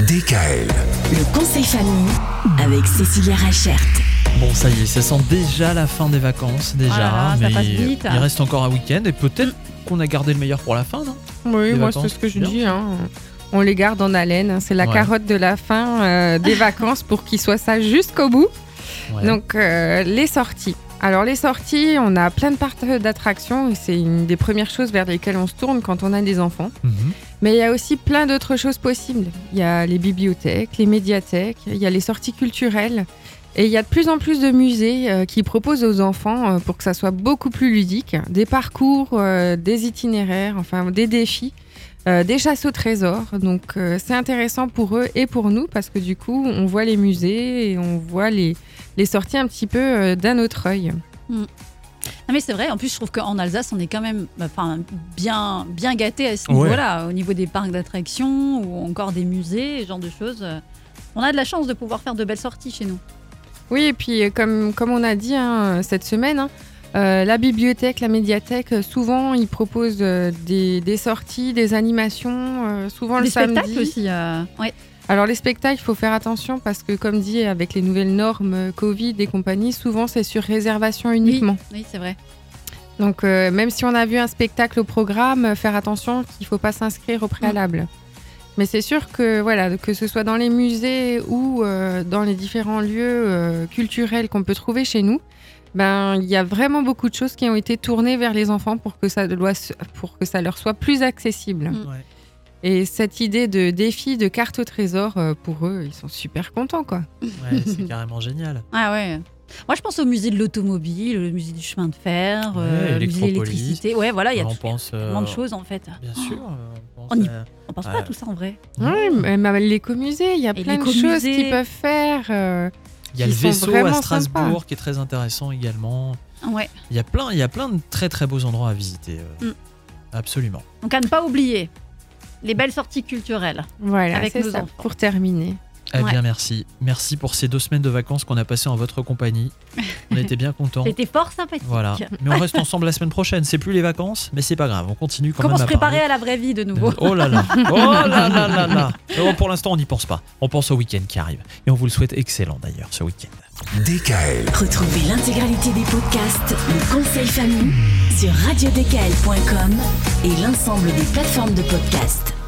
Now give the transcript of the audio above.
DKL. Le conseil famille avec Cécilia Rachert. Bon, ça y est, ça sent déjà la fin des vacances, déjà. Là ça mais passe vite. il reste encore un week-end et peut-être qu'on a gardé le meilleur pour la fin, non? Oui, moi c'est ce que je bien. dis. hein. On les garde en haleine. hein. C'est la Ouais. carotte de la fin euh, des vacances pour qu'ils soient ça jusqu'au bout. Ouais. Donc euh, les sorties. Alors les sorties, on a plein de parcs d'attractions et c'est une des premières choses vers lesquelles on se tourne quand on a des enfants. Mhm. Mais il y a aussi plein d'autres choses possibles. Il y a les bibliothèques, les médiathèques, il y a les sorties culturelles. Et il y a de plus en plus de musées euh, qui proposent aux enfants, euh, pour que ça soit beaucoup plus ludique, des parcours, euh, des itinéraires, enfin des défis, des chasses au trésor. Donc c'est intéressant pour eux et pour nous parce que du coup on voit les musées et on voit les, sorties un petit peu d'un autre œil. Non mais c'est vrai, en plus je trouve qu'en Alsace on est quand même enfin, bien, bien gâté à ce Ouais. niveau-là, au niveau des parcs d'attractions ou encore des musées, ce genre de choses. On a de la chance de pouvoir faire de belles sorties chez nous. Oui, et puis euh, comme, comme on a dit hein, cette semaine, hein, euh, la bibliothèque, la médiathèque, euh, souvent ils proposent euh, des, des sorties, des animations, euh, souvent Des le samedi. spectacles aussi. euh, ouais. Alors les spectacles, il faut faire attention parce que comme dit, avec les nouvelles normes euh, Covid et compagnie, souvent c'est sur réservation uniquement. Oui, c'est vrai. Donc euh, même si on a vu un spectacle au programme, euh, faire attention qu'il ne faut pas s'inscrire au préalable. Mais c'est sûr que voilà, que ce soit dans les musées ou euh, dans les différents lieux euh, culturels qu'on peut trouver chez nous, ben il y a vraiment beaucoup de choses qui ont été tournées vers les enfants pour que ça, doit pour que ça leur soit plus accessible. Mm. Ouais. Et cette idée de défi de carte au trésor, euh, pour eux, ils sont super contents quoi. Ouais, c'est carrément génial. Ah ouais. Moi je pense au musée de l'automobile, au musée du chemin de fer, Ouais, euh, le musée de l'électricité. Ouais, voilà, il y a on tout- pense. euh, tellement de choses en fait. Bien sûr. euh, on pense On y- On pense pas à tout ça en vrai. Oui, même avec l'écomusée, il y a Et plein de choses qu'ils peuvent faire. euh, Il y a le vaisseau à Strasbourg sympas. qui est très intéressant également. Ouais. Il y a plein, il y a plein de très très beaux endroits à visiter. euh, Mm. Absolument. Donc à ne pas oublier les belles sorties culturelles. Voilà, Avec c'est nos ça, enfants. pour terminer. Eh Ouais. bien, merci. Merci pour ces deux semaines de vacances qu'on a passées en votre compagnie. On était bien contents. C'était fort sympathique. Voilà. Mais on reste ensemble la semaine prochaine. C'est plus les vacances, mais c'est pas grave. On continue quand Comment même se à préparer parler. à la vraie vie de nouveau Oh là là. Oh là là là là. Oh, pour l'instant, on n'y pense pas. On pense au week-end qui arrive. Et on vous le souhaite excellent d'ailleurs, ce week-end. DKL. Retrouvez l'intégralité des podcasts Le conseil famille sur radiodkl.com et l'ensemble des plateformes de podcasts.